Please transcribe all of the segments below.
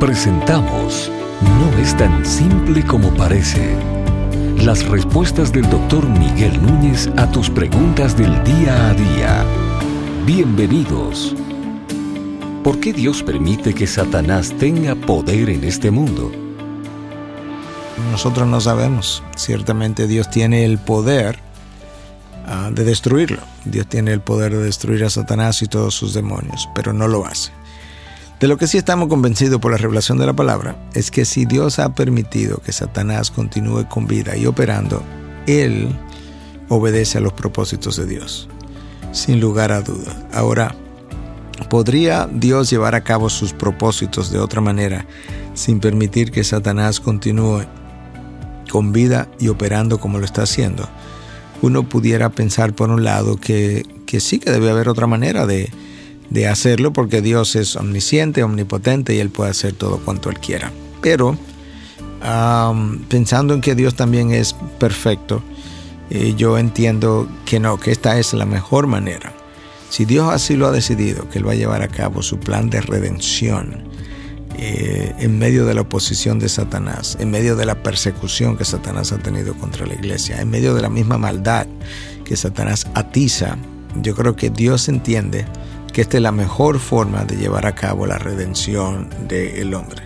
Presentamos No es tan simple como parece. Las respuestas del doctor Miguel Núñez a tus preguntas del día a día. Bienvenidos. ¿Por qué Dios permite que Satanás tenga poder en este mundo? Nosotros no sabemos. Ciertamente Dios tiene el poder ah, de destruirlo. Dios tiene el poder de destruir a Satanás y todos sus demonios, pero no lo hace. De lo que sí estamos convencidos por la revelación de la palabra es que si Dios ha permitido que Satanás continúe con vida y operando, Él obedece a los propósitos de Dios, sin lugar a duda. Ahora, ¿podría Dios llevar a cabo sus propósitos de otra manera sin permitir que Satanás continúe con vida y operando como lo está haciendo? Uno pudiera pensar por un lado que, que sí que debe haber otra manera de de hacerlo porque Dios es omnisciente, omnipotente y Él puede hacer todo cuanto Él quiera. Pero pensando en que Dios también es perfecto, eh, yo entiendo que no, que esta es la mejor manera. Si Dios así lo ha decidido, que Él va a llevar a cabo su plan de redención eh, en medio de la oposición de Satanás, en medio de la persecución que Satanás ha tenido contra la iglesia, en medio de la misma maldad que Satanás atiza, yo creo que Dios entiende que esta es la mejor forma de llevar a cabo la redención del hombre.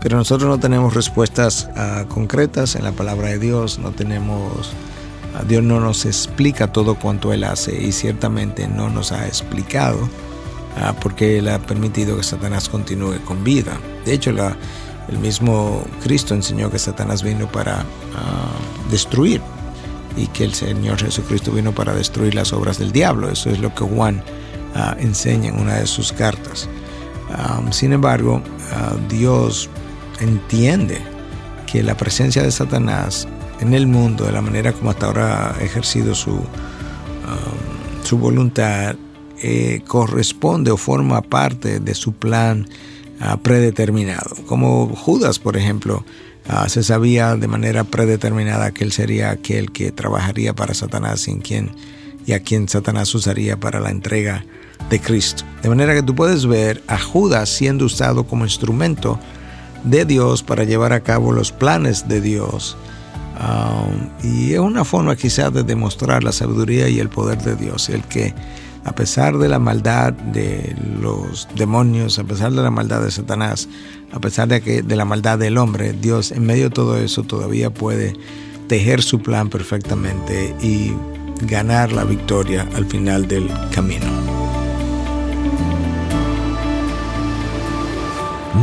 Pero nosotros no tenemos respuestas ah, concretas en la palabra de Dios, no tenemos, ah, Dios no nos explica todo cuanto Él hace y ciertamente no nos ha explicado uh, por qué Él ha permitido que Satanás continúe con vida. De hecho, el mismo Cristo enseñó que Satanás vino para destruir y que el Señor Jesucristo vino para destruir las obras del diablo. Eso es lo que Juan Ah, enseña en una de sus cartas. sin embargo, ah, Dios entiende que la presencia de Satanás en el mundo, de la manera como hasta ahora ha ejercido su, su voluntad, eh, corresponde o forma parte de su plan ah, predeterminado. Como Judas, por ejemplo, se sabía de manera predeterminada que él sería aquel que trabajaría para Satanás y a quien Satanás usaría para la entrega de Cristo. De manera que tú puedes ver a Judas siendo usado como instrumento de Dios para llevar a cabo los planes de Dios. Um, y es una forma quizás de demostrar la sabiduría y el poder de Dios, el que a pesar de la maldad de los demonios, a pesar de la maldad de Satanás, a pesar de, que, de la maldad del hombre, Dios en medio de todo eso todavía puede tejer su plan perfectamente y ganar la victoria al final del camino.